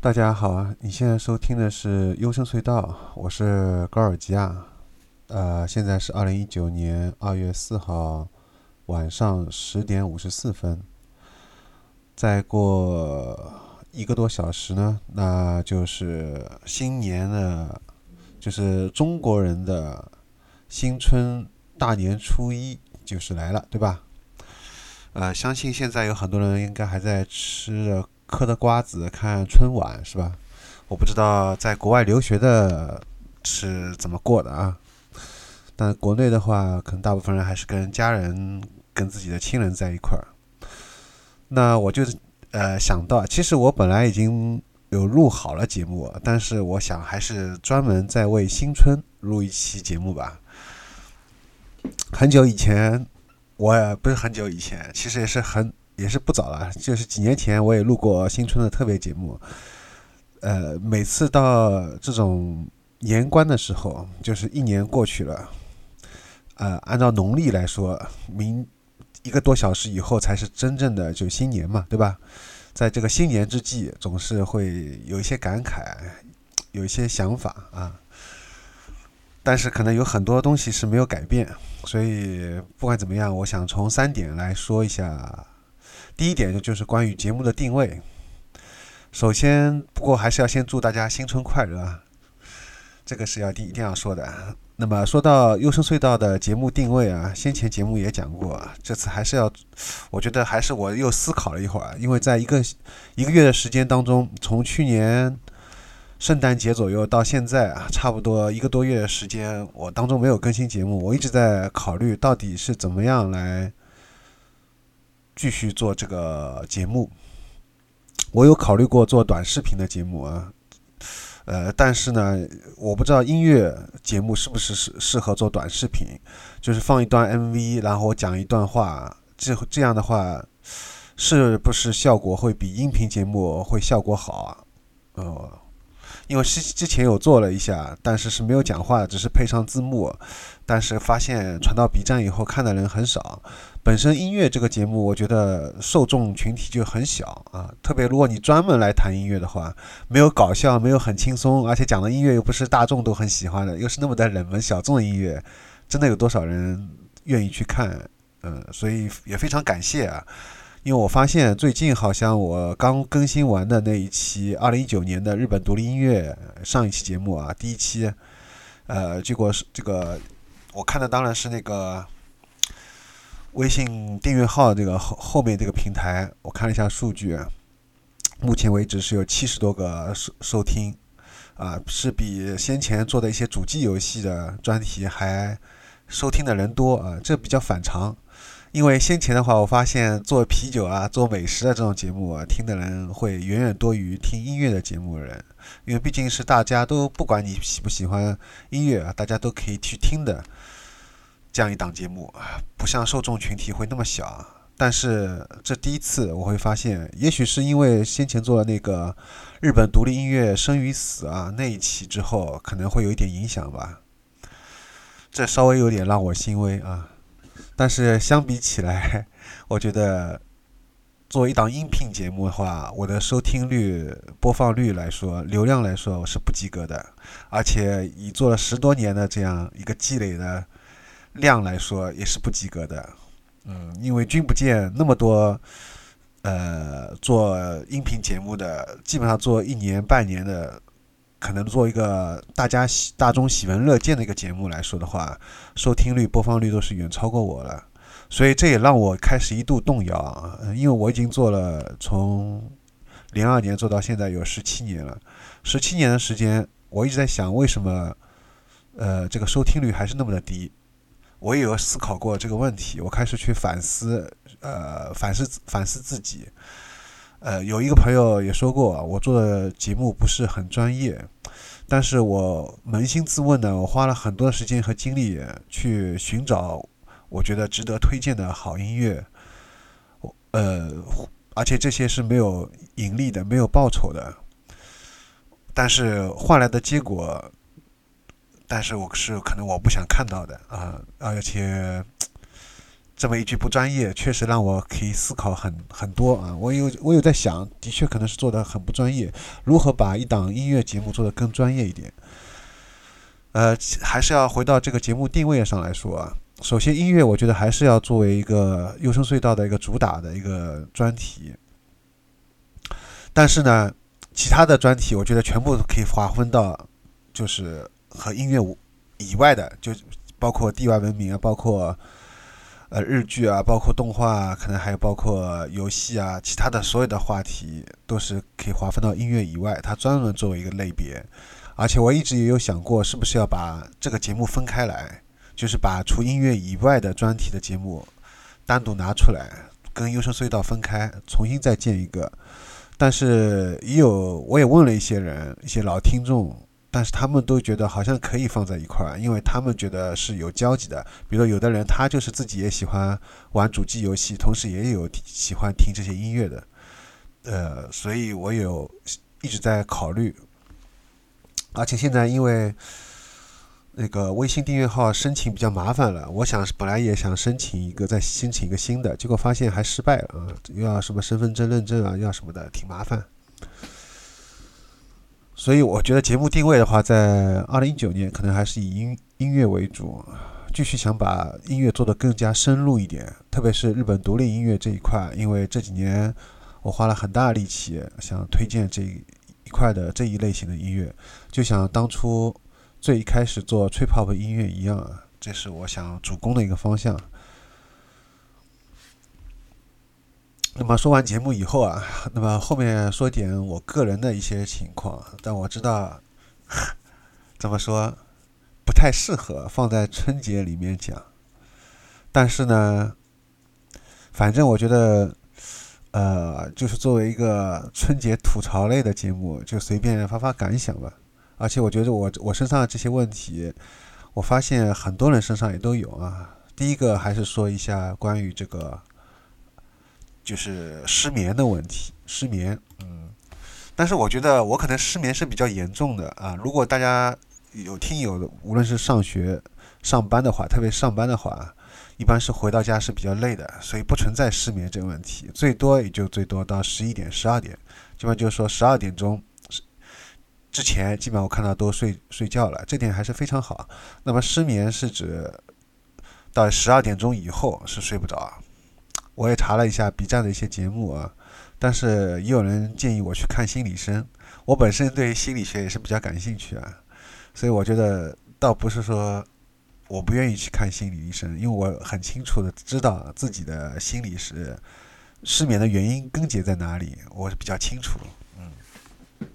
大家好啊，你现在收听的是幽深隧道，我是高尔基亚。呃，现在是二零一九年二月四号晚上十点五十四分。再过一个多小时呢，那就是新年的，就是中国人的新春大年初一就是来了，对吧？呃，相信现在有很多人应该还在吃着。嗑的瓜子看春晚是吧？我不知道在国外留学的是怎么过的啊。但国内的话，可能大部分人还是跟家人、跟自己的亲人在一块儿。那我就呃想到，其实我本来已经有录好了节目，但是我想还是专门再为新春录一期节目吧。很久以前，我也不是很久以前，其实也是很。也是不早了，就是几年前我也录过新春的特别节目。呃，每次到这种年关的时候，就是一年过去了，呃，按照农历来说，明一个多小时以后才是真正的就新年嘛，对吧？在这个新年之际，总是会有一些感慨，有一些想法啊。但是可能有很多东西是没有改变，所以不管怎么样，我想从三点来说一下。第一点就是关于节目的定位。首先，不过还是要先祝大家新春快乐啊，这个是要定一定要说的。那么说到优生隧道的节目定位啊，先前节目也讲过，这次还是要，我觉得还是我又思考了一会儿，因为在一个一个月的时间当中，从去年圣诞节左右到现在啊，差不多一个多月的时间，我当中没有更新节目，我一直在考虑到底是怎么样来。继续做这个节目，我有考虑过做短视频的节目啊，呃，但是呢，我不知道音乐节目是不是适适合做短视频，就是放一段 MV，然后我讲一段话，这这样的话，是不是效果会比音频节目会效果好啊？哦，因为之之前有做了一下，但是是没有讲话，只是配上字幕，但是发现传到 B 站以后看的人很少。本身音乐这个节目，我觉得受众群体就很小啊。特别如果你专门来谈音乐的话，没有搞笑，没有很轻松，而且讲的音乐又不是大众都很喜欢的，又是那么的冷门小众的音乐，真的有多少人愿意去看？嗯，所以也非常感谢啊。因为我发现最近好像我刚更新完的那一期二零一九年的日本独立音乐上一期节目啊，第一期，呃，结果是这个我看的当然是那个。微信订阅号这个后后面这个平台，我看了一下数据，目前为止是有七十多个收收听，啊，是比先前做的一些主机游戏的专题还收听的人多啊，这比较反常。因为先前的话，我发现做啤酒啊、做美食的这种节目啊，听的人会远远多于听音乐的节目人，因为毕竟是大家都不管你喜不喜欢音乐啊，大家都可以去听的。这样一档节目啊，不像受众群体会那么小，但是这第一次我会发现，也许是因为先前做了那个日本独立音乐生与死啊那一期之后，可能会有一点影响吧。这稍微有点让我欣慰啊。但是相比起来，我觉得作为一档音频节目的话，我的收听率、播放率来说，流量来说是不及格的，而且以做了十多年的这样一个积累的。量来说也是不及格的，嗯，因为君不见那么多，呃，做音频节目的，基本上做一年半年的，可能做一个大家喜大众喜闻乐见的一个节目来说的话，收听率、播放率都是远超过我了，所以这也让我开始一度动摇，因为我已经做了从零二年做到现在有十七年了，十七年的时间，我一直在想为什么，呃，这个收听率还是那么的低。我也有思考过这个问题，我开始去反思，呃，反思反思自己。呃，有一个朋友也说过，我做的节目不是很专业，但是我扪心自问呢，我花了很多时间和精力去寻找我觉得值得推荐的好音乐，我呃，而且这些是没有盈利的，没有报酬的，但是换来的结果，但是我是可能我不想看到的啊，而且。这么一句不专业，确实让我可以思考很很多啊！我有我有在想，的确可能是做的很不专业。如何把一档音乐节目做得更专业一点？呃，还是要回到这个节目定位上来说啊。首先，音乐我觉得还是要作为一个优声隧道的一个主打的一个专题。但是呢，其他的专题我觉得全部可以划分到，就是和音乐以外的，就包括地外文明啊，包括。呃，日剧啊，包括动画，可能还有包括游戏啊，其他的所有的话题都是可以划分到音乐以外，它专门作为一个类别。而且我一直也有想过，是不是要把这个节目分开来，就是把除音乐以外的专题的节目单独拿出来，跟优声隧道分开，重新再建一个。但是也有，我也问了一些人，一些老听众。但是他们都觉得好像可以放在一块儿，因为他们觉得是有交集的。比如有的人他就是自己也喜欢玩主机游戏，同时也有喜欢听这些音乐的，呃，所以我有一直在考虑。而且现在因为那个微信订阅号申请比较麻烦了，我想本来也想申请一个，再申请一个新的，结果发现还失败了啊，又要什么身份证认证啊，要什么的，挺麻烦。所以我觉得节目定位的话，在二零一九年可能还是以音音乐为主，继续想把音乐做得更加深入一点，特别是日本独立音乐这一块，因为这几年我花了很大力气想推荐这一块的这一类型的音乐，就像当初最一开始做吹 pop 音乐一样，这是我想主攻的一个方向。那么说完节目以后啊，那么后面说点我个人的一些情况，但我知道 怎么说不太适合放在春节里面讲，但是呢，反正我觉得，呃，就是作为一个春节吐槽类的节目，就随便发发感想吧。而且我觉得我我身上的这些问题，我发现很多人身上也都有啊。第一个还是说一下关于这个。就是失眠的问题，失眠，嗯，但是我觉得我可能失眠是比较严重的啊。如果大家有听友，无论是上学、上班的话，特别上班的话，一般是回到家是比较累的，所以不存在失眠这个问题，最多也就最多到十一点、十二点，基本上就是说十二点钟之前，基本上我看到都睡睡觉了，这点还是非常好。那么失眠是指到十二点钟以后是睡不着。我也查了一下 B 站的一些节目啊，但是也有人建议我去看心理医生。我本身对心理学也是比较感兴趣啊，所以我觉得倒不是说我不愿意去看心理医生，因为我很清楚的知道自己的心理是失眠的原因根结在哪里，我是比较清楚。嗯，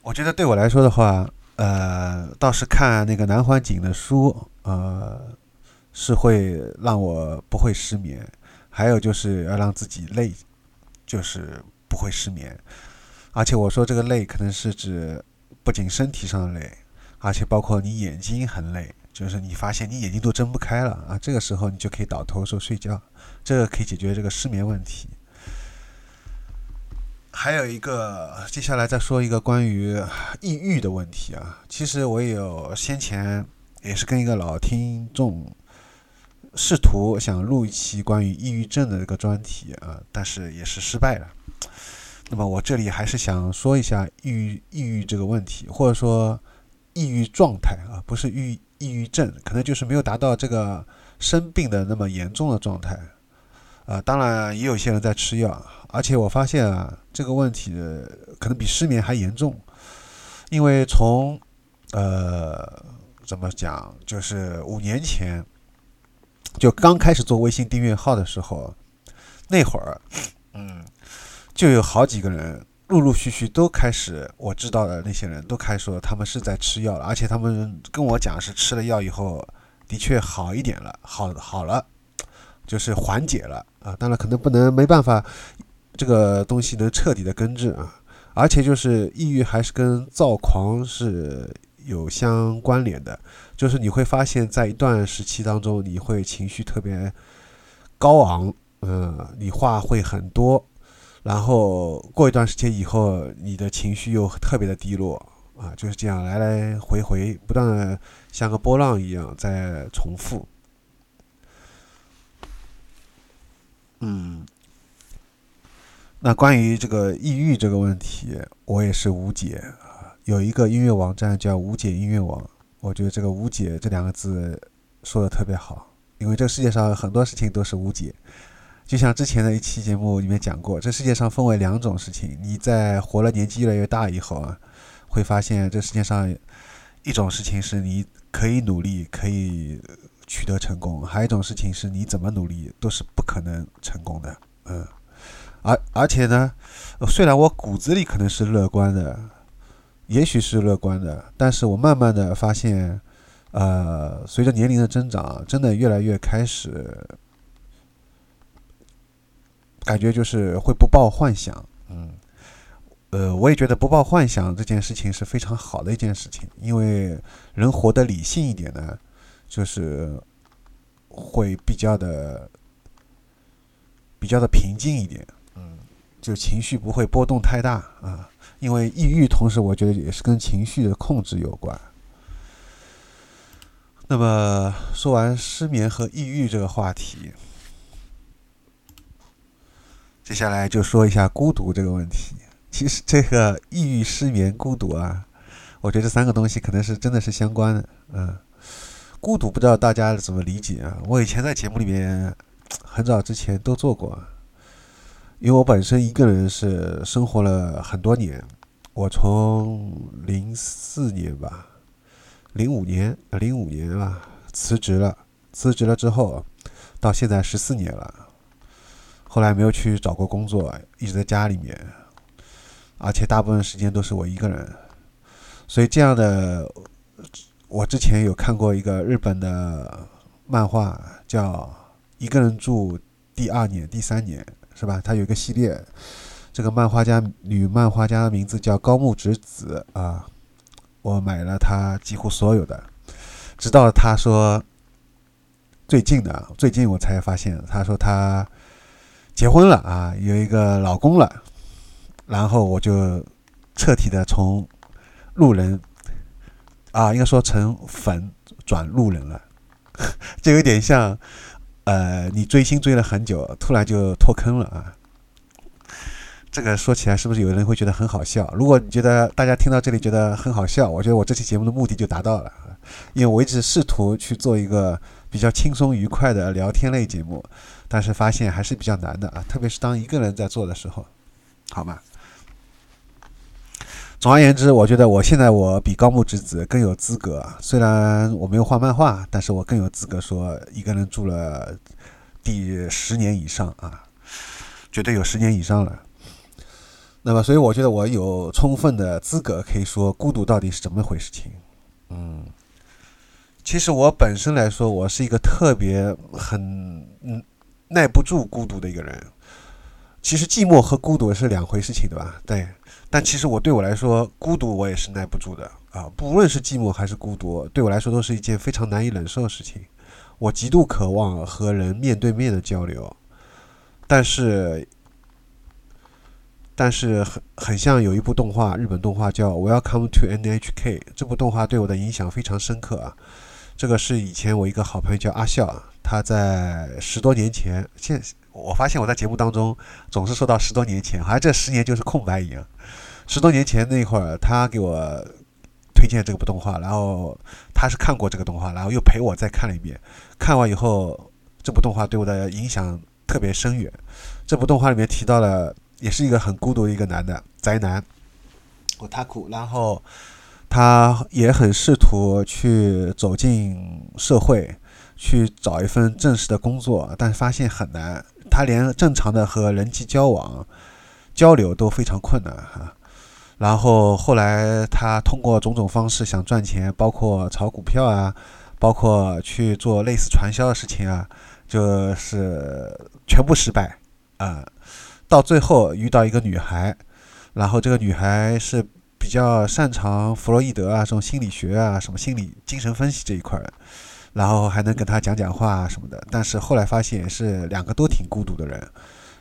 我觉得对我来说的话，呃，倒是看那个南怀瑾的书，呃。是会让我不会失眠，还有就是要让自己累，就是不会失眠。而且我说这个累，可能是指不仅身体上的累，而且包括你眼睛很累，就是你发现你眼睛都睁不开了啊，这个时候你就可以倒头说睡觉，这个可以解决这个失眠问题。还有一个，接下来再说一个关于抑郁的问题啊，其实我也有先前也是跟一个老听众。试图想录一期关于抑郁症的这个专题啊，但是也是失败了。那么我这里还是想说一下抑郁抑郁这个问题，或者说抑郁状态啊，不是抑抑郁症，可能就是没有达到这个生病的那么严重的状态。啊，当然也有些人在吃药，而且我发现啊，这个问题可能比失眠还严重，因为从呃怎么讲，就是五年前。就刚开始做微信订阅号的时候，那会儿，嗯，就有好几个人陆陆续续都开始，我知道的那些人都开始说他们是在吃药了，而且他们跟我讲是吃了药以后的确好一点了，好好了，就是缓解了啊。当然可能不能没办法，这个东西能彻底的根治啊，而且就是抑郁还是跟躁狂是有相关联的，就是你会发现在一段时期当中，你会情绪特别高昂，嗯，你话会很多，然后过一段时间以后，你的情绪又特别的低落，啊，就是这样来来回回，不断的像个波浪一样在重复。嗯，那关于这个抑郁这个问题，我也是无解啊。有一个音乐网站叫无解音乐网，我觉得这个“无解”这两个字说的特别好，因为这个世界上很多事情都是无解。就像之前的一期节目里面讲过，这世界上分为两种事情，你在活了年纪越来越大以后啊，会发现这世界上一种事情是你可以努力可以。取得成功，还有一种事情是你怎么努力都是不可能成功的，嗯，而而且呢，虽然我骨子里可能是乐观的，也许是乐观的，但是我慢慢的发现，呃，随着年龄的增长，真的越来越开始感觉就是会不抱幻想，嗯，呃，我也觉得不抱幻想这件事情是非常好的一件事情，因为人活得理性一点呢。就是会比较的比较的平静一点，嗯，就情绪不会波动太大啊。因为抑郁，同时我觉得也是跟情绪的控制有关。那么说完失眠和抑郁这个话题，接下来就说一下孤独这个问题。其实这个抑郁、失眠、孤独啊，我觉得这三个东西可能是真的是相关的，嗯。孤独不知道大家怎么理解啊？我以前在节目里面很早之前都做过，因为我本身一个人是生活了很多年，我从零四年吧，零五年零五年吧辞职了，辞职了之后到现在十四年了，后来没有去找过工作，一直在家里面，而且大部分时间都是我一个人，所以这样的。我之前有看过一个日本的漫画，叫《一个人住第二年、第三年》，是吧？它有一个系列，这个漫画家女漫画家的名字叫高木直子啊。我买了她几乎所有的，直到她说最近的，最近我才发现，她说她结婚了啊，有一个老公了，然后我就彻底的从路人。啊，应该说成粉转路人了，就有点像，呃，你追星追了很久，突然就脱坑了啊。这个说起来是不是有人会觉得很好笑？如果你觉得大家听到这里觉得很好笑，我觉得我这期节目的目的就达到了，因为我一直试图去做一个比较轻松愉快的聊天类节目，但是发现还是比较难的啊，特别是当一个人在做的时候，好吗？总而言之，我觉得我现在我比高木直子更有资格。虽然我没有画漫画，但是我更有资格说一个人住了第十年以上啊，绝对有十年以上了。那么，所以我觉得我有充分的资格可以说孤独到底是怎么回事情。嗯，其实我本身来说，我是一个特别很嗯耐不住孤独的一个人。其实寂寞和孤独是两回事情，对吧？对。但其实我对我来说，孤独我也是耐不住的啊！不论是寂寞还是孤独，对我来说都是一件非常难以忍受的事情。我极度渴望和人面对面的交流，但是，但是很很像有一部动画，日本动画叫《Welcome to NHK》，这部动画对我的影响非常深刻啊！这个是以前我一个好朋友叫阿笑，他在十多年前，现我发现我在节目当中总是说到十多年前，好像这十年就是空白一样。十多年前那会儿，他给我推荐这部动画，然后他是看过这个动画，然后又陪我再看了一遍。看完以后，这部动画对我的影响特别深远。这部动画里面提到了，也是一个很孤独的一个男的宅男，我他苦，然后他也很试图去走进社会，去找一份正式的工作，但发现很难。他连正常的和人际交往、交流都非常困难哈。然后后来他通过种种方式想赚钱，包括炒股票啊，包括去做类似传销的事情啊，就是全部失败啊。到最后遇到一个女孩，然后这个女孩是比较擅长弗洛伊德啊这种心理学啊什么心理精神分析这一块儿，然后还能跟他讲讲话什么的。但是后来发现是两个都挺孤独的人，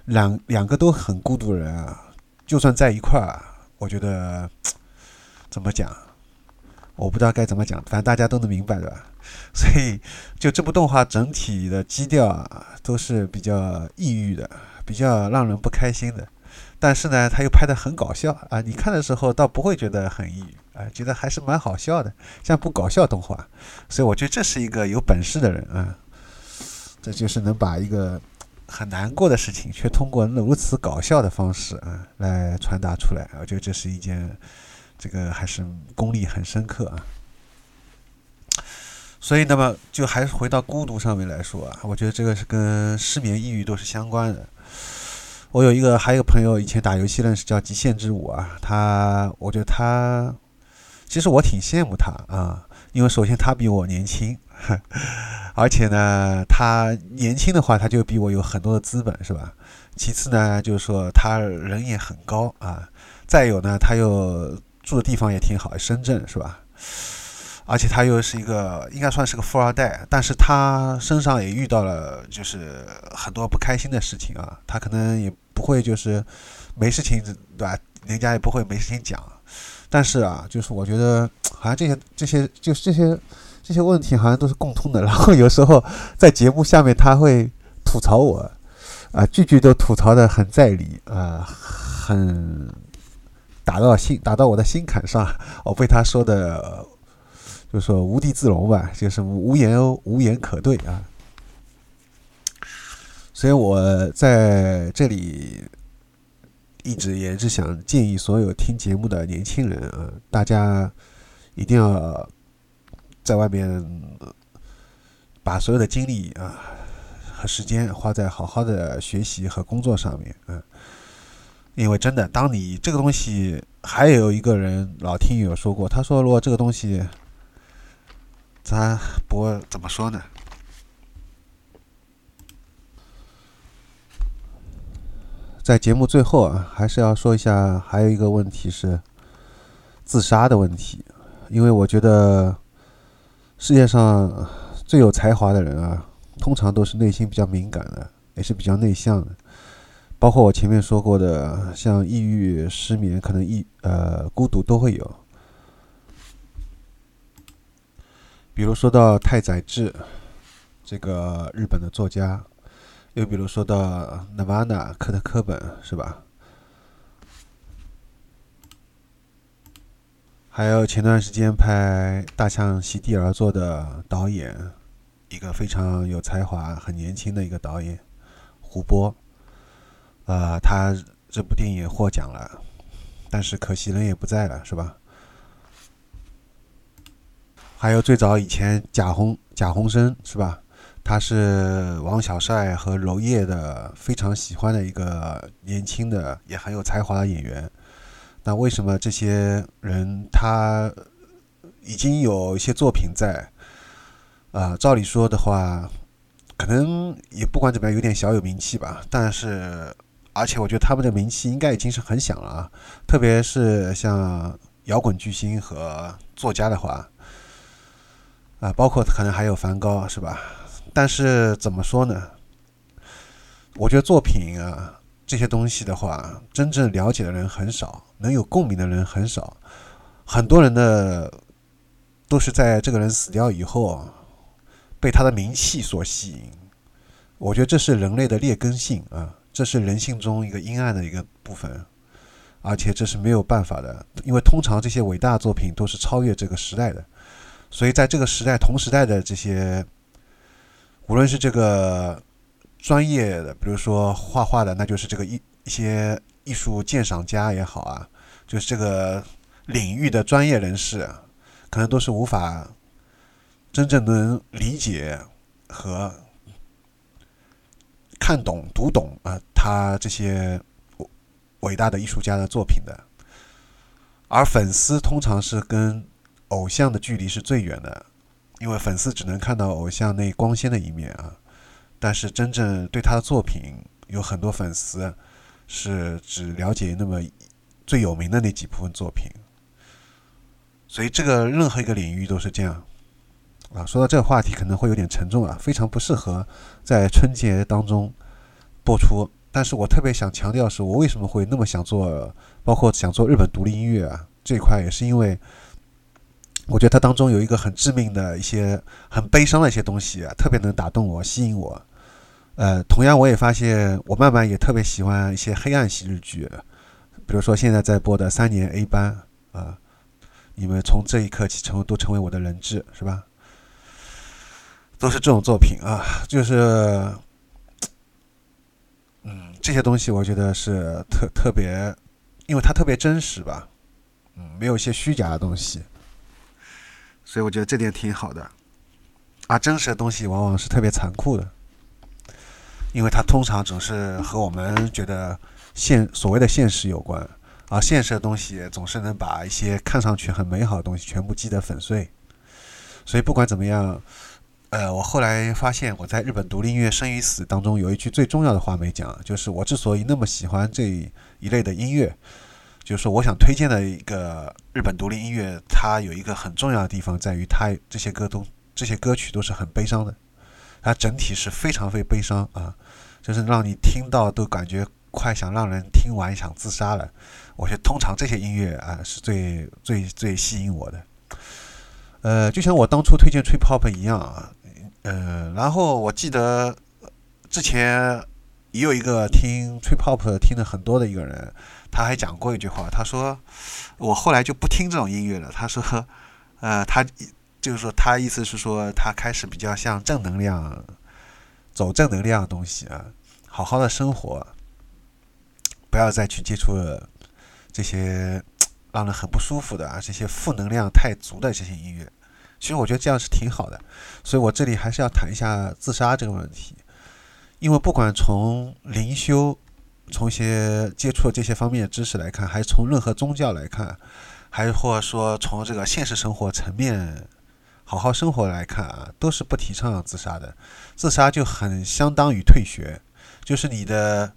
两两个都很孤独的人啊，就算在一块儿，我觉得怎么讲？我不知道该怎么讲，反正大家都能明白，对吧？所以，就这部动画整体的基调啊，都是比较抑郁的，比较让人不开心的。但是呢，他又拍得很搞笑啊！你看的时候倒不会觉得很抑郁啊，觉得还是蛮好笑的，像部搞笑动画。所以我觉得这是一个有本事的人啊，这就是能把一个很难过的事情，却通过如此搞笑的方式啊来传达出来。我觉得这是一件。这个还是功力很深刻啊，所以那么就还是回到孤独上面来说啊，我觉得这个是跟失眠、抑郁都是相关的。我有一个还有一个朋友以前打游戏认识，叫极限之舞啊，他我觉得他其实我挺羡慕他啊，因为首先他比我年轻，而且呢他年轻的话他就比我有很多的资本是吧？其次呢就是说他人也很高啊，再有呢他又。住的地方也挺好，深圳是吧？而且他又是一个应该算是个富二代，但是他身上也遇到了就是很多不开心的事情啊。他可能也不会就是没事情对吧？人家也不会没事情讲。但是啊，就是我觉得好像这些这些就是这些这些问题好像都是共通的。然后有时候在节目下面他会吐槽我啊，句句都吐槽的很在理啊，很。打到心，打到我的心坎上，我被他说的，就说无地自容吧，就是无言无言可对啊。所以我在这里一直也是想建议所有听节目的年轻人啊，大家一定要在外面把所有的精力啊和时间花在好好的学习和工作上面啊。因为真的，当你这个东西，还有一个人老听友说过，他说如果这个东西，咱不怎么说呢？在节目最后啊，还是要说一下，还有一个问题是自杀的问题，因为我觉得世界上最有才华的人啊，通常都是内心比较敏感的，也是比较内向的。包括我前面说过的，像抑郁、失眠，可能抑呃孤独都会有。比如说到太宰治这个日本的作家，又比如说到 Nirvana 科特·科本，是吧？还有前段时间拍《大象席地而坐》的导演，一个非常有才华、很年轻的一个导演，胡波。呃，他这部电影也获奖了，但是可惜人也不在了，是吧？还有最早以前贾宏贾宏声是吧？他是王小帅和娄烨的非常喜欢的一个年轻的也很有才华的演员。那为什么这些人他已经有一些作品在？啊，照理说的话，可能也不管怎么样，有点小有名气吧，但是。而且我觉得他们的名气应该已经是很响了啊，特别是像摇滚巨星和作家的话，啊，包括可能还有梵高，是吧？但是怎么说呢？我觉得作品啊这些东西的话，真正了解的人很少，能有共鸣的人很少，很多人的都是在这个人死掉以后啊，被他的名气所吸引。我觉得这是人类的劣根性啊。这是人性中一个阴暗的一个部分，而且这是没有办法的，因为通常这些伟大作品都是超越这个时代的，所以在这个时代同时代的这些，无论是这个专业的，比如说画画的，那就是这个一一些艺术鉴赏家也好啊，就是这个领域的专业人士，可能都是无法真正能理解和。看懂、读懂啊，他这些伟大的艺术家的作品的，而粉丝通常是跟偶像的距离是最远的，因为粉丝只能看到偶像那光鲜的一面啊。但是真正对他的作品，有很多粉丝是只了解那么最有名的那几部分作品。所以这个任何一个领域都是这样啊。说到这个话题可能会有点沉重啊，非常不适合在春节当中播出。但是我特别想强调是，我为什么会那么想做，包括想做日本独立音乐啊这一块，也是因为我觉得它当中有一个很致命的一些很悲伤的一些东西啊，特别能打动我、吸引我。呃，同样我也发现，我慢慢也特别喜欢一些黑暗系日剧，比如说现在在播的《三年 A 班》啊。你们从这一刻起成都成为我的人质，是吧？都是这种作品啊，就是，嗯，这些东西我觉得是特特别，因为它特别真实吧，嗯，没有一些虚假的东西，所以我觉得这点挺好的。而真实的东西往往是特别残酷的，因为它通常总是和我们觉得现所谓的现实有关。而现实的东西总是能把一些看上去很美好的东西全部击得粉碎，所以不管怎么样，呃，我后来发现我在日本独立音乐生与死当中有一句最重要的话没讲，就是我之所以那么喜欢这一类的音乐，就是说我想推荐的一个日本独立音乐，它有一个很重要的地方在于它这些歌都这些歌曲都是很悲伤的，它整体是非常非悲伤啊，就是让你听到都感觉快想让人听完想自杀了。我觉得通常这些音乐啊是最最最吸引我的，呃，就像我当初推荐 trip hop 一样啊，呃，然后我记得之前也有一个听 trip hop 听的很多的一个人，他还讲过一句话，他说我后来就不听这种音乐了。他说，呃，他就是说他意思是说他开始比较像正能量，走正能量的东西啊，好好的生活，不要再去接触。这些让人很不舒服的啊，这些负能量太足的这些音乐，其实我觉得这样是挺好的。所以我这里还是要谈一下自杀这个问题，因为不管从灵修、从一些接触这些方面的知识来看，还是从任何宗教来看，还是或者说从这个现实生活层面好好生活来看啊，都是不提倡自杀的。自杀就很相当于退学，就是你的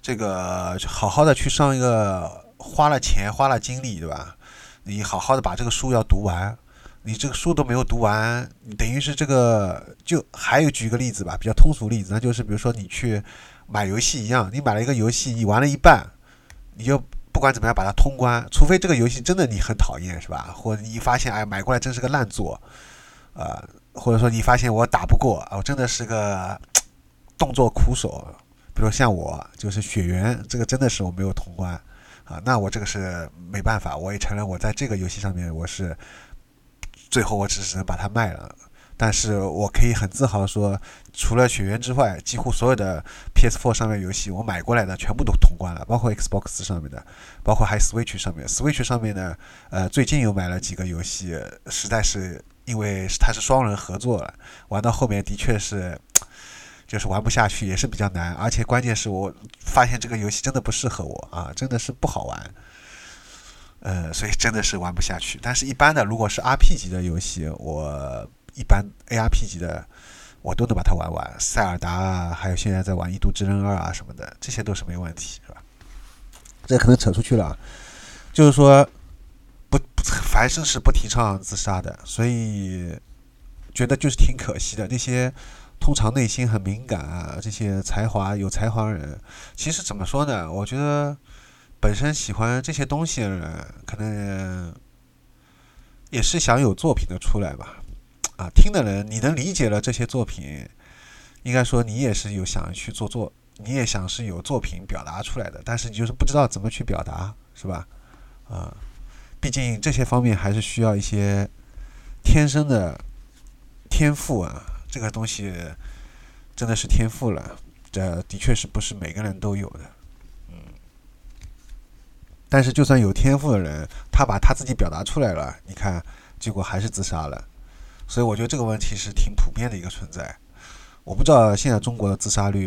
这个好好的去上一个。花了钱，花了精力，对吧？你好好的把这个书要读完，你这个书都没有读完，等于是这个就还有举一个例子吧，比较通俗例子，那就是比如说你去买游戏一样，你买了一个游戏，你玩了一半，你就不管怎么样把它通关，除非这个游戏真的你很讨厌，是吧？或者你发现哎买过来真是个烂作，啊，或者说你发现我打不过，我真的是个动作苦手，比如像我就是血缘，这个真的是我没有通关。啊，那我这个是没办法，我也承认我在这个游戏上面我是最后我只是能把它卖了，但是我可以很自豪说，除了雪原之外，几乎所有的 PS4 上面游戏我买过来的全部都通关了，包括 Xbox 上面的，包括还 Switch 上面，Switch 上面呢，呃，最近又买了几个游戏，实在是因为它是双人合作了，玩到后面的确是。就是玩不下去，也是比较难，而且关键是我发现这个游戏真的不适合我啊，真的是不好玩，呃，所以真的是玩不下去。但是，一般的如果是 RP 级的游戏，我一般 ARP 级的我都能把它玩完，塞尔达啊，还有现在在玩《异度之刃二》啊什么的，这些都是没问题，是吧？这可能扯出去了，就是说不，凡是是不提倡自杀的，所以觉得就是挺可惜的那些。通常内心很敏感啊，这些才华有才华人，其实怎么说呢？我觉得本身喜欢这些东西的人，可能也是想有作品的出来吧。啊，听的人你能理解了这些作品，应该说你也是有想去做作，你也想是有作品表达出来的，但是你就是不知道怎么去表达，是吧？啊，毕竟这些方面还是需要一些天生的天赋啊。这个东西真的是天赋了，这的确是不是每个人都有的，嗯。但是就算有天赋的人，他把他自己表达出来了，你看，结果还是自杀了。所以我觉得这个问题是挺普遍的一个存在。我不知道现在中国的自杀率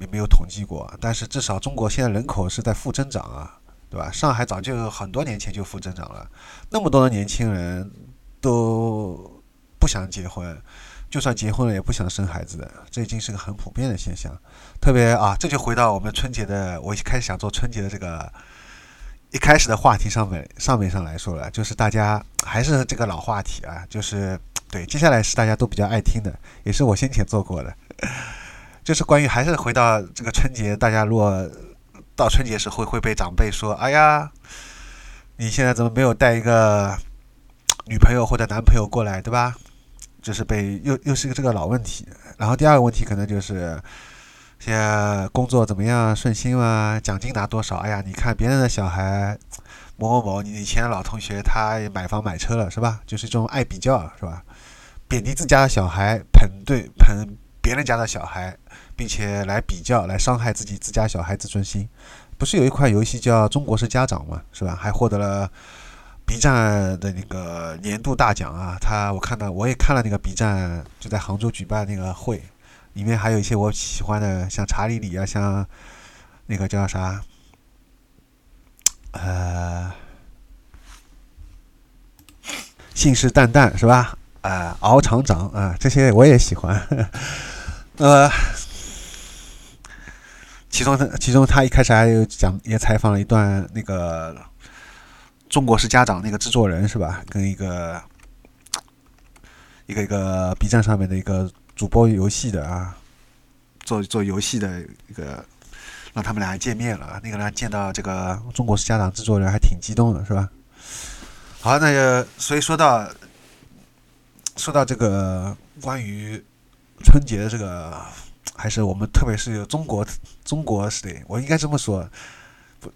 有没有统计过，但是至少中国现在人口是在负增长啊，对吧？上海早就很多年前就负增长了，那么多的年轻人都不想结婚。就算结婚了，也不想生孩子的，这已经是个很普遍的现象。特别啊，这就回到我们春节的，我一开始想做春节的这个一开始的话题上面上面上来说了，就是大家还是这个老话题啊，就是对，接下来是大家都比较爱听的，也是我先前做过的，就是关于还是回到这个春节，大家如果到春节时会会被长辈说，哎呀，你现在怎么没有带一个女朋友或者男朋友过来，对吧？就是被又又是个这个老问题。然后第二个问题可能就是。现在工作怎么样？顺心吗？奖金拿多少？哎呀，你看别人的小孩某某某，你以前的老同学他也买房买车了，是吧？就是这种爱比较，是吧？贬低自家的小孩，捧对捧别人家的小孩，并且来比较，来伤害自己自家小孩自尊心。不是有一款游戏叫《中国式家长》吗？是吧？还获得了 B 站的那个年度大奖啊！他我看到我也看了那个 B 站就在杭州举办那个会。里面还有一些我喜欢的，像查理里啊，像那个叫啥，呃，信誓旦旦是吧？啊，敖厂长啊，这些我也喜欢。呃，其中他其中他一开始还有讲，也采访了一段那个中国式家长那个制作人是吧？跟一个一个一个 B 站上面的一个。主播游戏的啊，做做游戏的一个，让他们俩见面了。那个人见到这个中国式家长制作人还挺激动的，是吧？好，那个所以说到说到这个关于春节的这个，还是我们特别是中国中国式的，我应该这么说，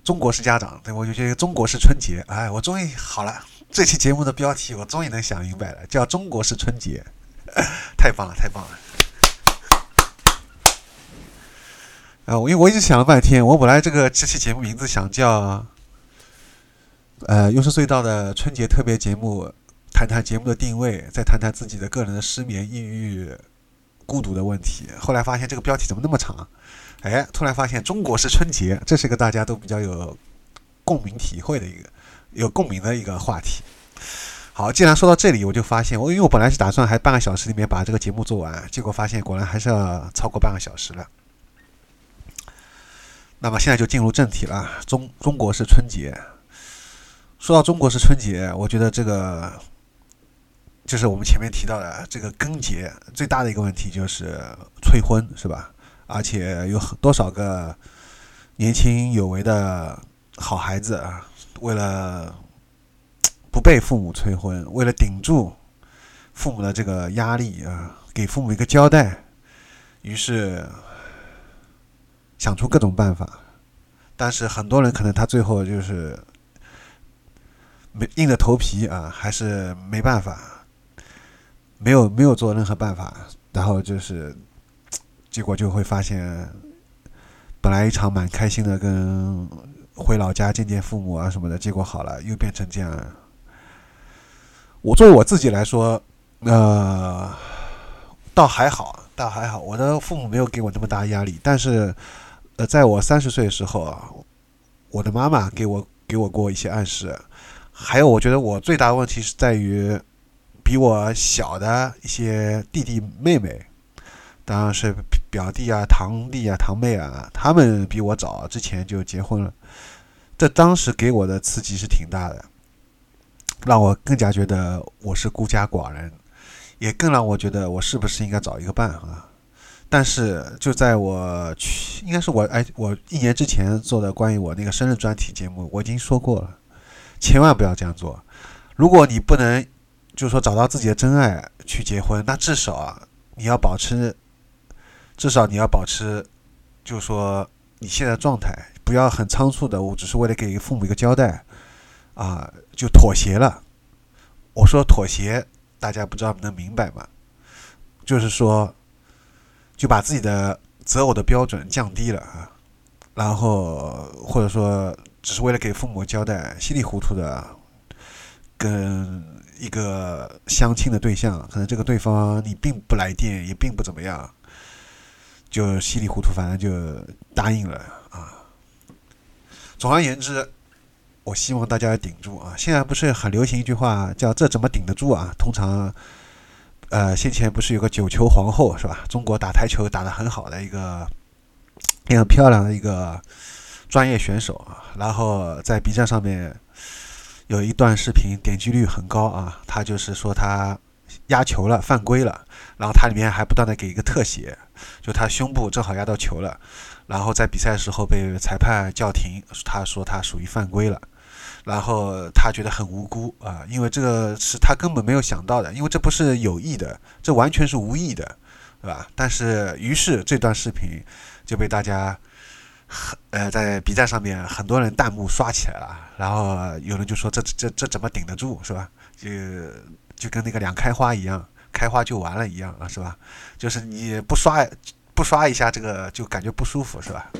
中国式家长，对我就觉得中国式春节，哎，我终于好了，这期节目的标题我终于能想明白了，叫中国式春节。太棒了，太棒了！啊，我因为我一直想了半天，我本来这个这期节目名字想叫“呃，优胜隧道的春节特别节目”，谈谈节目的定位，再谈谈自己的个人的失眠、抑郁、孤独的问题。后来发现这个标题怎么那么长？哎，突然发现中国是春节，这是一个大家都比较有共鸣体会的一个有共鸣的一个话题。好，既然说到这里，我就发现我，因为我本来是打算还半个小时里面把这个节目做完，结果发现果然还是要超过半个小时了。那么现在就进入正题了，中中国是春节。说到中国是春节，我觉得这个就是我们前面提到的这个根结最大的一个问题就是催婚，是吧？而且有多少个年轻有为的好孩子啊，为了不被父母催婚，为了顶住父母的这个压力啊，给父母一个交代，于是想出各种办法。但是很多人可能他最后就是没硬着头皮啊，还是没办法，没有没有做任何办法，然后就是结果就会发现，本来一场蛮开心的跟回老家见见父母啊什么的，结果好了，又变成这样。我作为我自己来说，呃，倒还好，倒还好。我的父母没有给我那么大压力，但是，呃，在我三十岁的时候啊，我的妈妈给我给我过一些暗示。还有，我觉得我最大的问题是在于，比我小的一些弟弟妹妹，当然是表弟啊、堂弟啊、堂妹啊，他们比我早之前就结婚了。这当时给我的刺激是挺大的。让我更加觉得我是孤家寡人，也更让我觉得我是不是应该找一个伴啊？但是就在我去，应该是我哎，我一年之前做的关于我那个生日专题节目，我已经说过了，千万不要这样做。如果你不能，就是说找到自己的真爱去结婚，那至少啊，你要保持，至少你要保持，就是说你现在状态，不要很仓促的，我只是为了给父母一个交代。啊，就妥协了。我说妥协，大家不知道能明白吗？就是说，就把自己的择偶的标准降低了啊，然后或者说只是为了给父母交代，稀里糊涂的跟一个相亲的对象，可能这个对方你并不来电，也并不怎么样，就稀里糊涂，反正就答应了啊。总而言之。我希望大家要顶住啊！现在不是很流行一句话叫“这怎么顶得住啊”？通常，呃，先前不是有个九球皇后是吧？中国打台球打得很好的一个，也很漂亮的一个专业选手啊，然后在 B 站上面有一段视频点击率很高啊，他就是说他压球了，犯规了，然后他里面还不断的给一个特写，就他胸部正好压到球了，然后在比赛的时候被裁判叫停，他说他属于犯规了。然后他觉得很无辜啊，因为这个是他根本没有想到的，因为这不是有意的，这完全是无意的，对吧？但是于是这段视频就被大家，呃，在 B 站上面很多人弹幕刷起来了，然后有人就说这这这怎么顶得住，是吧？就就跟那个两开花一样，开花就完了一样啊，是吧？就是你不刷不刷一下这个就感觉不舒服，是吧？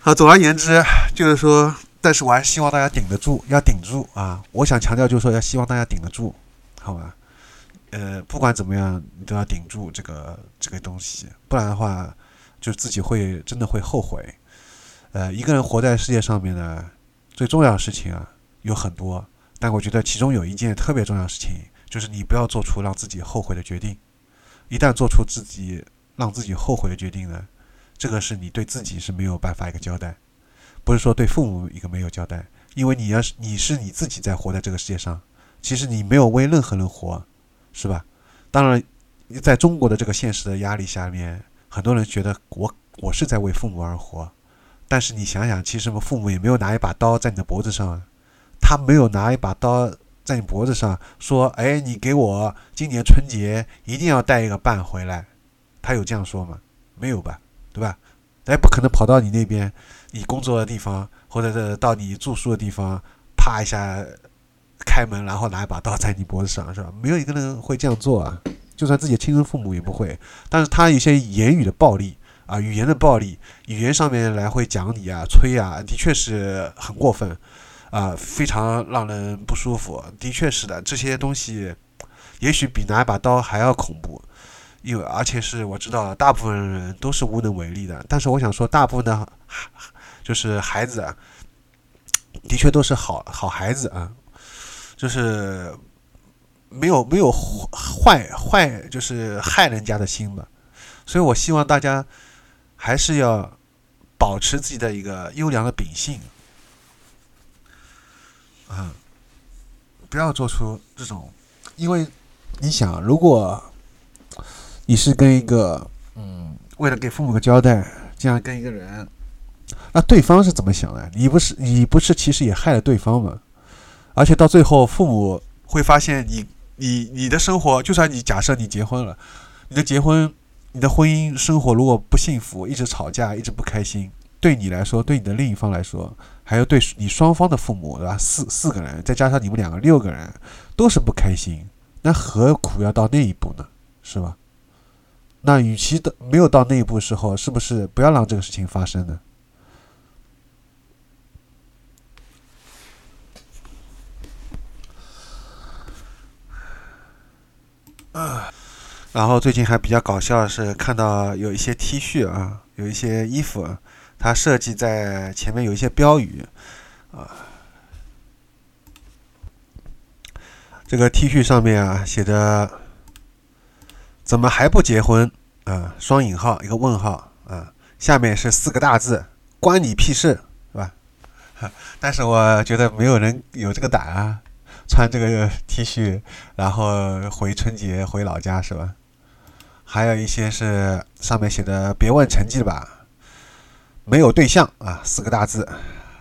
好，总而言之就是说。但是我还是希望大家顶得住，要顶住啊！我想强调就是说，要希望大家顶得住，好吧？呃，不管怎么样，你都要顶住这个这个东西，不然的话，就是自己会真的会后悔。呃，一个人活在世界上面呢，最重要的事情啊有很多，但我觉得其中有一件特别重要的事情，就是你不要做出让自己后悔的决定。一旦做出自己让自己后悔的决定呢，这个是你对自己是没有办法一个交代。不是说对父母一个没有交代，因为你要是你是你自己在活在这个世界上，其实你没有为任何人活，是吧？当然，在中国的这个现实的压力下面，很多人觉得我我是在为父母而活，但是你想想，其实我父母也没有拿一把刀在你的脖子上，他没有拿一把刀在你脖子上说：“哎，你给我今年春节一定要带一个伴回来。”他有这样说吗？没有吧，对吧？哎不可能跑到你那边。你工作的地方，或者是到你住宿的地方，啪一下开门，然后拿一把刀在你脖子上，是吧？没有一个人会这样做啊，就算自己的亲生父母也不会。但是他有些言语的暴力啊，语言的暴力，语言上面来会讲你啊、催啊，的确是很过分啊，非常让人不舒服。的确是的，这些东西也许比拿一把刀还要恐怖。因为而且是我知道大部分人都是无能为力的，但是我想说，大部分的。就是孩子，的确都是好好孩子啊，就是没有没有坏坏，就是害人家的心嘛。所以我希望大家还是要保持自己的一个优良的秉性，啊，不要做出这种，因为你想，如果你是跟一个嗯，为了给父母个交代，这样跟一个人。那对方是怎么想的？你不是你不是其实也害了对方吗？而且到最后，父母会发现你你你的生活，就算你假设你结婚了，你的结婚、你的婚姻生活如果不幸福，一直吵架，一直不开心，对你来说，对你的另一方来说，还有对你双方的父母，对吧？四四个人，再加上你们两个六个人，都是不开心。那何苦要到那一步呢？是吧？那与其的没有到那一步的时候，是不是不要让这个事情发生呢？啊，然后最近还比较搞笑的是，看到有一些 T 恤啊，有一些衣服，它设计在前面有一些标语啊。这个 T 恤上面啊写着“怎么还不结婚”啊，双引号一个问号啊，下面是四个大字“关你屁事”是吧？但是我觉得没有人有这个胆啊。穿这个 T 恤，然后回春节回老家是吧？还有一些是上面写的“别问成绩吧”，没有对象啊，四个大字。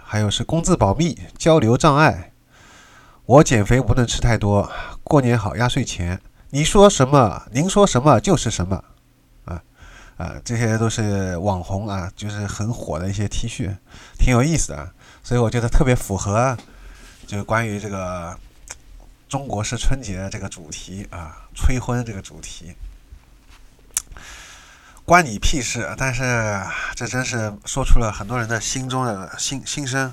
还有是工资保密，交流障碍。我减肥不能吃太多，过年好压岁钱。你说什么？您说什么就是什么。啊啊，这些都是网红啊，就是很火的一些 T 恤，挺有意思的。所以我觉得特别符合，就是关于这个。中国式春节这个主题啊，催婚这个主题，关你屁事！但是这真是说出了很多人的心中的心心声，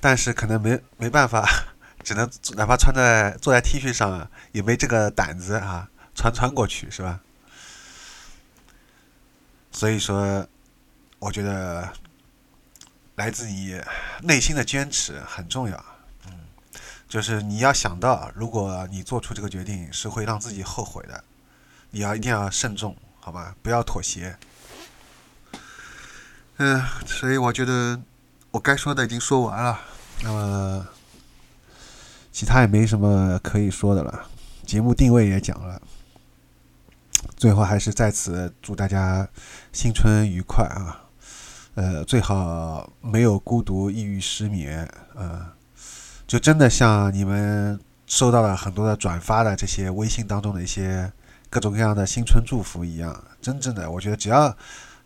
但是可能没没办法，只能哪怕穿在坐在 T 恤上，也没这个胆子啊，穿穿过去是吧？所以说，我觉得来自你内心的坚持很重要。就是你要想到，如果你做出这个决定是会让自己后悔的，你要一定要慎重，好吧？不要妥协。嗯，所以我觉得我该说的已经说完了，那么其他也没什么可以说的了，节目定位也讲了，最后还是在此祝大家新春愉快啊！呃，最好没有孤独、抑郁、失眠，呃，就真的像你们收到了很多的转发的这些微信当中的一些各种各样的新春祝福一样，真正的，我觉得只要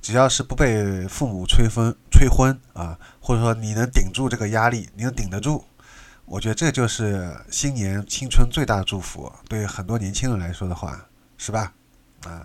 只要是不被父母催婚催婚啊，或者说你能顶住这个压力，你能顶得住，我觉得这就是新年新春最大的祝福。对很多年轻人来说的话，是吧？啊。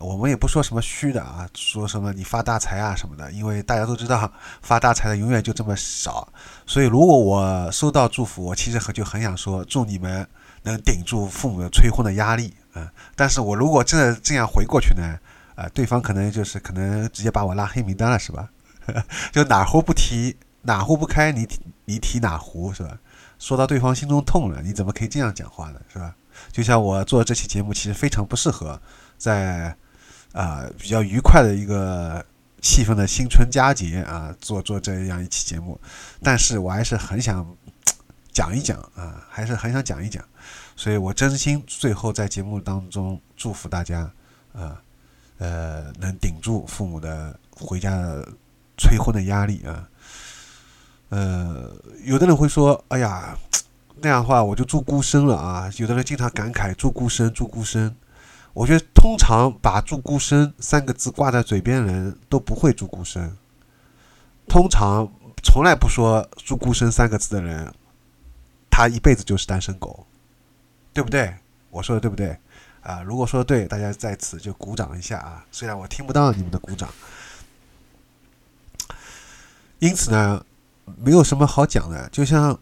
我们也不说什么虚的啊，说什么你发大财啊什么的，因为大家都知道发大财的永远就这么少。所以如果我收到祝福，我其实很就很想说，祝你们能顶住父母的催婚的压力啊。但是我如果真的这样回过去呢，啊，对方可能就是可能直接把我拉黑名单了，是吧？就哪壶不提哪壶不开，你你提哪壶是吧？说到对方心中痛了，你怎么可以这样讲话呢？是吧？就像我做这期节目，其实非常不适合在。啊，比较愉快的一个气氛的新春佳节啊，做做这样一期节目，但是我还是很想讲一讲啊，还是很想讲一讲，所以我真心最后在节目当中祝福大家啊，呃，能顶住父母的回家的催婚的压力啊，呃，有的人会说，哎呀，那样的话我就住孤身了啊，有的人经常感慨住孤身，住孤身。我觉得通常把“住孤身”三个字挂在嘴边的人都不会住孤身。通常从来不说“住孤身”三个字的人，他一辈子就是单身狗，对不对？我说的对不对？啊，如果说对，大家在此就鼓掌一下啊！虽然我听不到你们的鼓掌。因此呢，没有什么好讲的，就像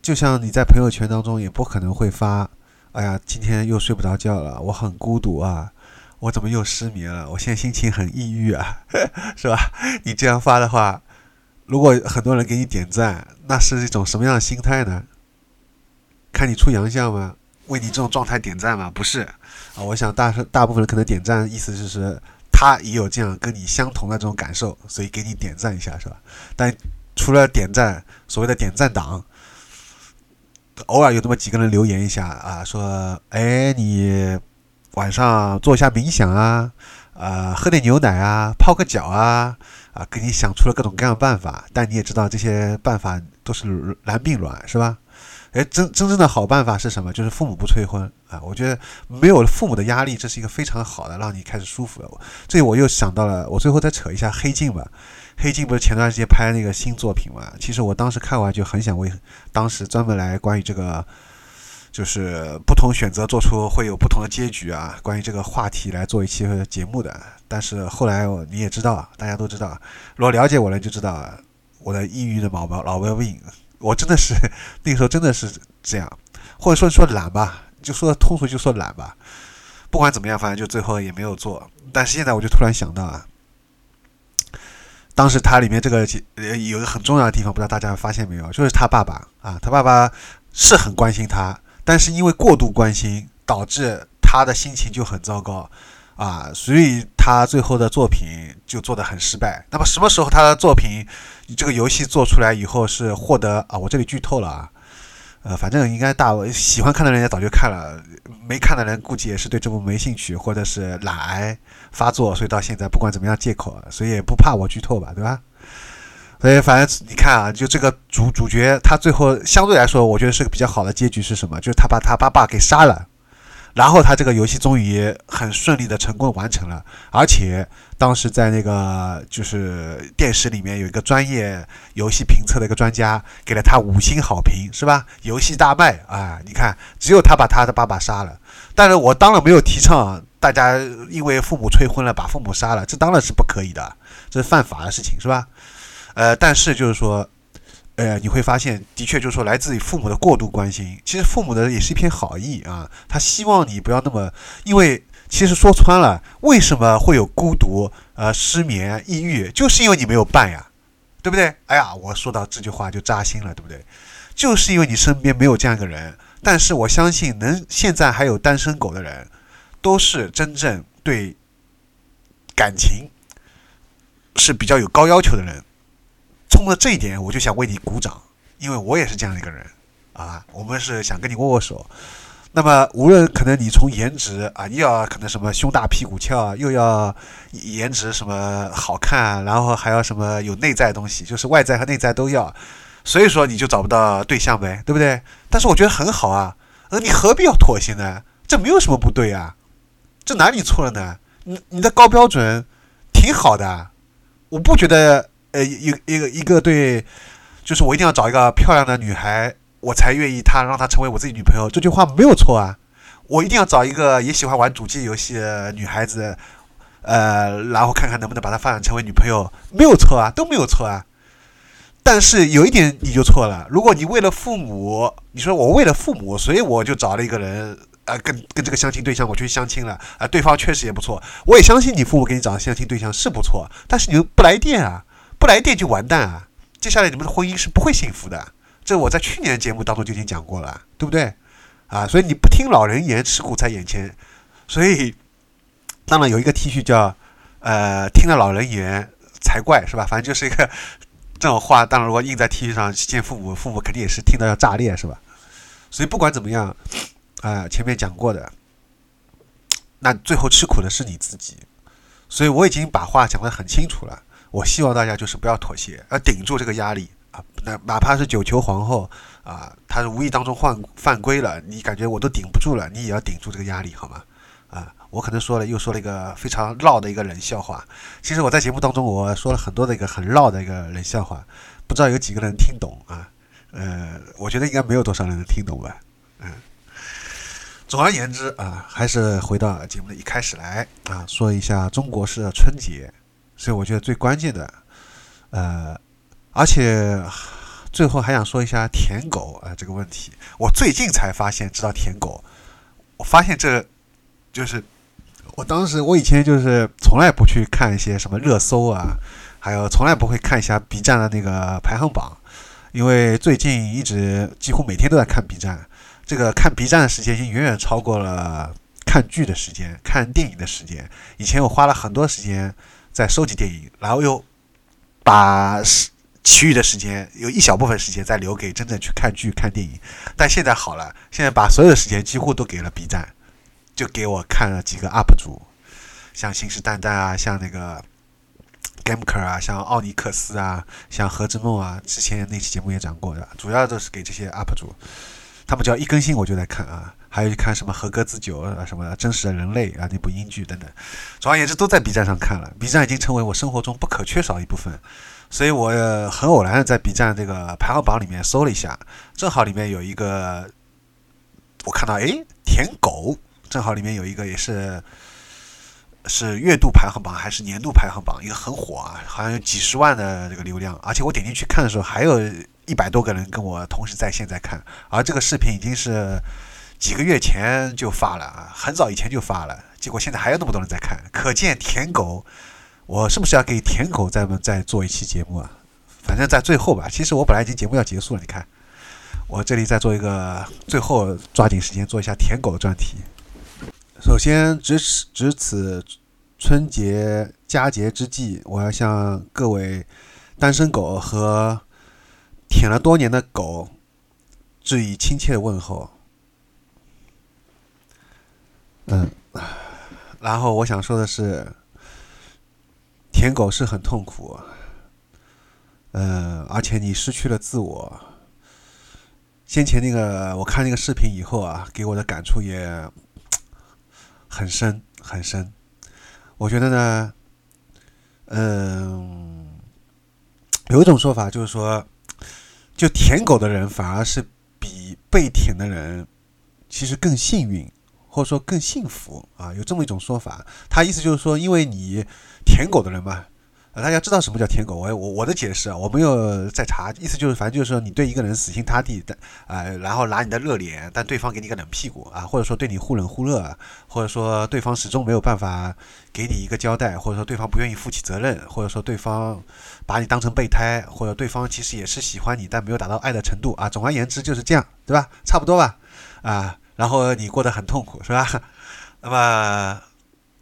就像你在朋友圈当中也不可能会发。哎呀，今天又睡不着觉了，我很孤独啊！我怎么又失眠了？我现在心情很抑郁啊，是吧？你这样发的话，如果很多人给你点赞，那是一种什么样的心态呢？看你出洋相吗？为你这种状态点赞吗？不是啊，我想大大部分人可能点赞，意思就是他也有这样跟你相同的这种感受，所以给你点赞一下，是吧？但除了点赞，所谓的点赞党。偶尔有那么几个人留言一下啊，说，哎，你晚上做一下冥想啊，啊，喝点牛奶啊，泡个脚啊，啊，给你想出了各种各样的办法，但你也知道这些办法都是然并卵，是吧？哎，真真正的好办法是什么？就是父母不催婚啊！我觉得没有父母的压力，这是一个非常好的，让你开始舒服的。这我又想到了，我最后再扯一下黑镜吧。黑镜不是前段时间拍那个新作品嘛？其实我当时看完就很想为当时专门来关于这个，就是不同选择做出会有不同的结局啊，关于这个话题来做一期节目的。但是后来你也知道，大家都知道，如果了解我了就知道我的抑郁的毛毛老毛病，我真的是 那个时候真的是这样，或者说说懒吧，就说通俗就说懒吧。不管怎么样，反正就最后也没有做。但是现在我就突然想到啊。当时他里面这个呃有个很重要的地方，不知道大家发现没有？就是他爸爸啊，他爸爸是很关心他，但是因为过度关心，导致他的心情就很糟糕啊，所以他最后的作品就做得很失败。那么什么时候他的作品这个游戏做出来以后是获得啊？我这里剧透了啊。呃，反正应该大喜欢看的人家早就看了，没看的人估计也是对这部没兴趣，或者是懒癌发作，所以到现在不管怎么样借口，所以也不怕我剧透吧，对吧？所以反正你看啊，就这个主主角他最后相对来说，我觉得是个比较好的结局是什么？就是他把他爸爸给杀了。然后他这个游戏终于很顺利的成功完成了，而且当时在那个就是电视里面有一个专业游戏评测的一个专家给了他五星好评，是吧？游戏大卖啊！你看，只有他把他的爸爸杀了，但是我当然没有提倡大家因为父母催婚了把父母杀了，这当然是不可以的，这是犯法的事情，是吧？呃，但是就是说。呃，你会发现，的确就是说，来自于父母的过度关心，其实父母的也是一片好意啊。他希望你不要那么，因为其实说穿了，为什么会有孤独、呃失眠、抑郁，就是因为你没有伴呀，对不对？哎呀，我说到这句话就扎心了，对不对？就是因为你身边没有这样一个人。但是我相信，能现在还有单身狗的人，都是真正对感情是比较有高要求的人。冲着这一点，我就想为你鼓掌，因为我也是这样的一个人啊。我们是想跟你握握手。那么，无论可能你从颜值啊，又要可能什么胸大屁股翘，又要颜值什么好看，然后还要什么有内在东西，就是外在和内在都要。所以说你就找不到对象呗，对不对？但是我觉得很好啊，呃，你何必要妥协呢？这没有什么不对啊，这哪里错了呢？你你的高标准挺好的，我不觉得。呃，一一个一个对，就是我一定要找一个漂亮的女孩，我才愿意她让她成为我自己女朋友。这句话没有错啊，我一定要找一个也喜欢玩主机游戏的女孩子，呃，然后看看能不能把她发展成为女朋友，没有错啊，都没有错啊。但是有一点你就错了，如果你为了父母，你说我为了父母，所以我就找了一个人，呃，跟跟这个相亲对象我去相亲了，啊，对方确实也不错，我也相信你父母给你找的相亲对象是不错，但是你不来电啊。不来电就完蛋啊！接下来你们的婚姻是不会幸福的。这我在去年节目当中就已经讲过了，对不对？啊，所以你不听老人言，吃苦在眼前。所以，当然有一个 T 恤叫“呃，听了老人言才怪”，是吧？反正就是一个这种话。当然，如果印在 T 恤上见父母，父母肯定也是听到要炸裂，是吧？所以不管怎么样，啊，前面讲过的，那最后吃苦的是你自己。所以我已经把话讲得很清楚了。我希望大家就是不要妥协，要顶住这个压力啊！那哪怕是九球皇后啊，她是无意当中犯犯规了，你感觉我都顶不住了，你也要顶住这个压力，好吗？啊，我可能说了又说了一个非常绕的一个冷笑话。其实我在节目当中我说了很多的一个很绕的一个冷笑话，不知道有几个人听懂啊？呃，我觉得应该没有多少人能听懂吧？嗯。总而言之啊，还是回到节目的一开始来啊，说一下中国式的春节。所以我觉得最关键的，呃，而且最后还想说一下舔狗啊这个问题。我最近才发现知道舔狗，我发现这就是我当时我以前就是从来不去看一些什么热搜啊，还有从来不会看一下 B 站的那个排行榜，因为最近一直几乎每天都在看 B 站，这个看 B 站的时间已经远远超过了看剧的时间、看电影的时间。以前我花了很多时间。在收集电影，然后又把其余的时间有一小部分时间再留给真正去看剧、看电影。但现在好了，现在把所有的时间几乎都给了 B 站，就给我看了几个 UP 主，像信誓旦旦啊，像那个 Gamker 啊，像奥尼克斯啊，像何之梦啊，之前那期节目也讲过的，主要都是给这些 UP 主。他们只要一更新我就在看啊，还有去看什么合格子酒啊，什么真实的人类啊那部英剧等等，总而言之都在 B 站上看了，B 站已经成为我生活中不可缺少一部分，所以我很偶然的在 B 站这个排行榜里面搜了一下，正好里面有一个，我看到哎舔狗，正好里面有一个也是是月度排行榜还是年度排行榜，一个很火啊，好像有几十万的这个流量，而且我点进去看的时候还有。一百多个人跟我同时在线在看，而这个视频已经是几个月前就发了啊，很早以前就发了，结果现在还有那么多人在看，可见舔狗，我是不是要给舔狗再再做一期节目啊？反正在最后吧，其实我本来已经节目要结束了，你看，我这里再做一个最后抓紧时间做一下舔狗的专题。首先，值此值此春节佳节之际，我要向各位单身狗和。舔了多年的狗，致以亲切的问候。嗯，然后我想说的是，舔狗是很痛苦，嗯，而且你失去了自我。先前那个我看那个视频以后啊，给我的感触也很深很深。我觉得呢，嗯，有一种说法就是说。就舔狗的人反而是比被舔的人其实更幸运，或者说更幸福啊，有这么一种说法。他意思就是说，因为你舔狗的人嘛，呃，大家知道什么叫舔狗？我我我的解释啊，我没有在查，意思就是反正就是说，你对一个人死心塌地的，呃，然后拿你的热脸，但对方给你个冷屁股啊，或者说对你忽冷忽热，或者说对方始终没有办法给你一个交代，或者说对方不愿意负起责任，或者说对方。把你当成备胎，或者对方其实也是喜欢你，但没有达到爱的程度啊。总而言之就是这样，对吧？差不多吧，啊。然后你过得很痛苦，是吧？那么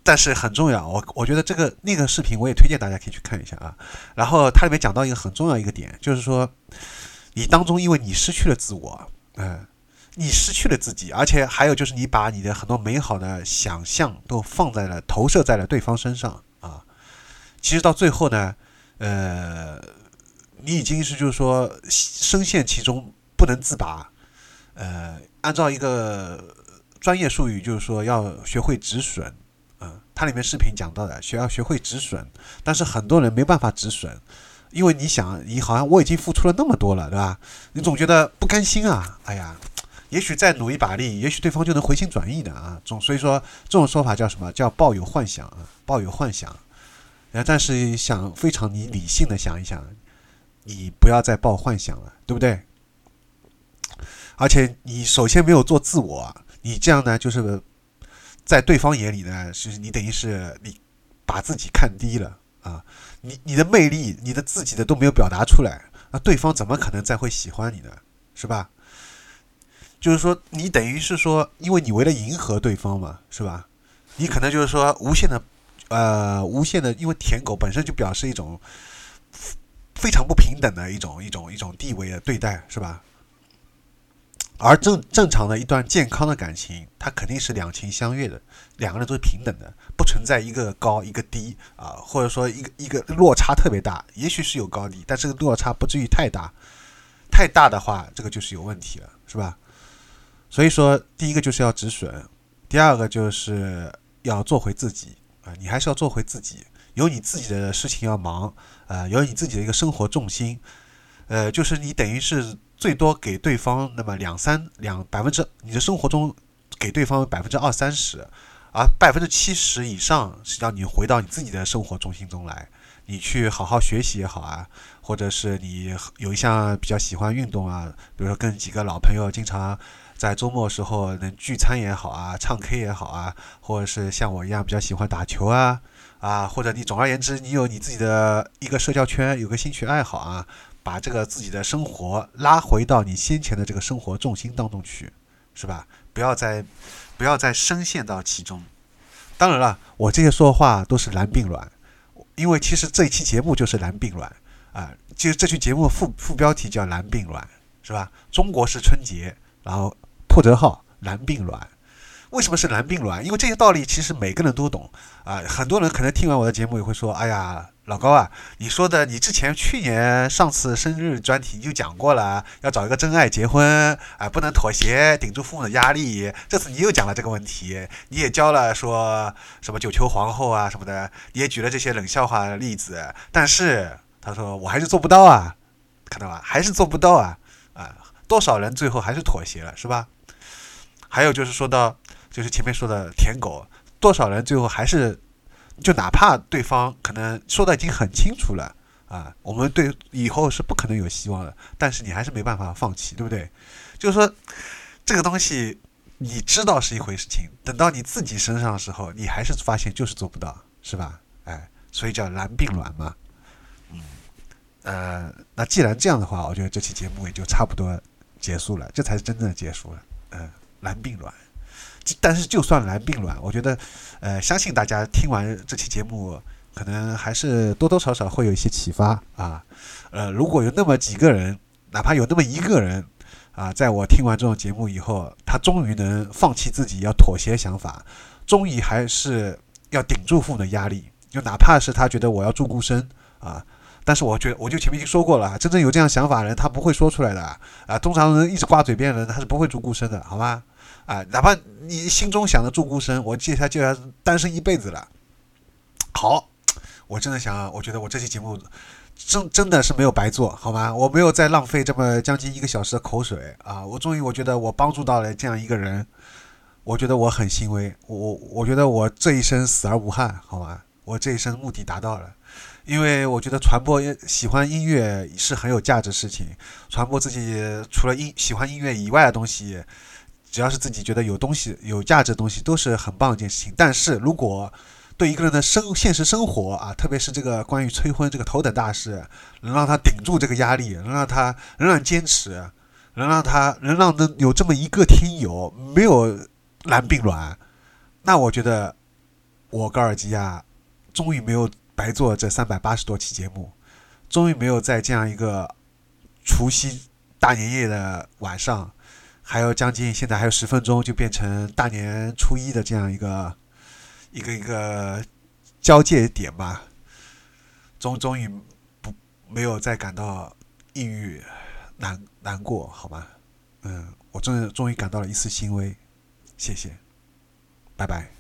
但是很重要，我我觉得这个那个视频我也推荐大家可以去看一下啊。然后它里面讲到一个很重要一个点，就是说你当中因为你失去了自我，嗯，你失去了自己，而且还有就是你把你的很多美好的想象都放在了投射在了对方身上啊。其实到最后呢，呃，你已经是就是说深陷其中不能自拔。呃，按照一个专业术语，就是说要学会止损。嗯，它里面视频讲到的，学要学会止损。但是很多人没办法止损，因为你想，你好像我已经付出了那么多了，对吧？你总觉得不甘心啊。哎呀，也许再努一把力，也许对方就能回心转意的啊。总所以说，这种说法叫什么叫抱有幻想啊？抱有幻想。呃，但是想非常你理性的想一想，你不要再抱幻想了，对不对？而且你首先没有做自我，你这样呢，就是在对方眼里呢，是你等于是你把自己看低了啊，你你的魅力，你的自己的都没有表达出来，那对方怎么可能再会喜欢你呢？是吧？就是说，你等于是说，因为你为了迎合对方嘛，是吧？你可能就是说，无限的，呃，无限的，因为舔狗本身就表示一种非常不平等的一种一种一种地位的对待，是吧？而正正常的一段健康的感情，它肯定是两情相悦的，两个人都是平等的，不存在一个高一个低啊，或者说一个一个落差特别大，也许是有高低，但这个落差不至于太大，太大的话，这个就是有问题了，是吧？所以说，第一个就是要止损，第二个就是要做回自己啊，你还是要做回自己，有你自己的事情要忙啊，有你自己的一个生活重心，呃，就是你等于是。最多给对方那么两三两百分之，你的生活中给对方百分之二三十，而百分之七十以上是让你回到你自己的生活中心中来，你去好好学习也好啊，或者是你有一项比较喜欢运动啊，比如说跟几个老朋友经常在周末时候能聚餐也好啊，唱 K 也好啊，或者是像我一样比较喜欢打球啊啊，或者你总而言之，你有你自己的一个社交圈，有个兴趣爱好啊。把这个自己的生活拉回到你先前的这个生活重心当中去，是吧？不要再不要再深陷到其中。当然了，我这些说话都是蓝病卵，因为其实这一期节目就是蓝病卵啊。就这期节目副副标题叫蓝病卵，是吧？中国是春节，然后破折号蓝病卵。为什么是蓝病卵？因为这些道理其实每个人都懂啊。很多人可能听完我的节目也会说：“哎呀。”老高啊，你说的，你之前去年上次生日专题你就讲过了，要找一个真爱结婚，啊，不能妥协，顶住父母的压力。这次你又讲了这个问题，你也教了说什么九球皇后啊什么的，你也举了这些冷笑话的例子。但是他说我还是做不到啊，看到吧，还是做不到啊，啊，多少人最后还是妥协了，是吧？还有就是说到，就是前面说的舔狗，多少人最后还是。就哪怕对方可能说的已经很清楚了啊，我们对以后是不可能有希望的，但是你还是没办法放弃，对不对？就是说，这个东西你知道是一回事情，等到你自己身上的时候，你还是发现就是做不到，是吧？哎，所以叫蓝并卵嘛。嗯，呃，那既然这样的话，我觉得这期节目也就差不多结束了，这才是真正的结束了。嗯，蓝并卵。但是就算来病卵，我觉得，呃，相信大家听完这期节目，可能还是多多少少会有一些启发啊。呃，如果有那么几个人，哪怕有那么一个人啊，在我听完这种节目以后，他终于能放弃自己要妥协想法，终于还是要顶住父母的压力，就哪怕是他觉得我要住孤身啊，但是我觉得我就前面已经说过了，真正有这样想法的人，他不会说出来的啊。通常人一直挂嘴边的人，他是不会住孤身的，好吗？啊，哪怕你心中想着住孤生，我接下来就要单身一辈子了。好，我真的想，我觉得我这期节目真真的是没有白做，好吗？我没有再浪费这么将近一个小时的口水啊！我终于，我觉得我帮助到了这样一个人，我觉得我很欣慰。我我觉得我这一生死而无憾，好吗？我这一生目的达到了，因为我觉得传播喜欢音乐是很有价值事情，传播自己除了音喜欢音乐以外的东西。只要是自己觉得有东西、有价值的东西，都是很棒一件事情。但是如果对一个人的生现实生活啊，特别是这个关于催婚这个头等大事，能让他顶住这个压力，能让他仍然坚持，能让他能让能有这么一个听友没有蓝病卵，那我觉得我高尔基亚终于没有白做这三百八十多期节目，终于没有在这样一个除夕大年夜的晚上，还有将近现在还有十分钟就变成大年初一的这样一个一个一个交界点吧，终终于不没有再感到抑郁难难过，好吗？嗯，我终于终于感到了一丝欣慰，谢谢，拜拜。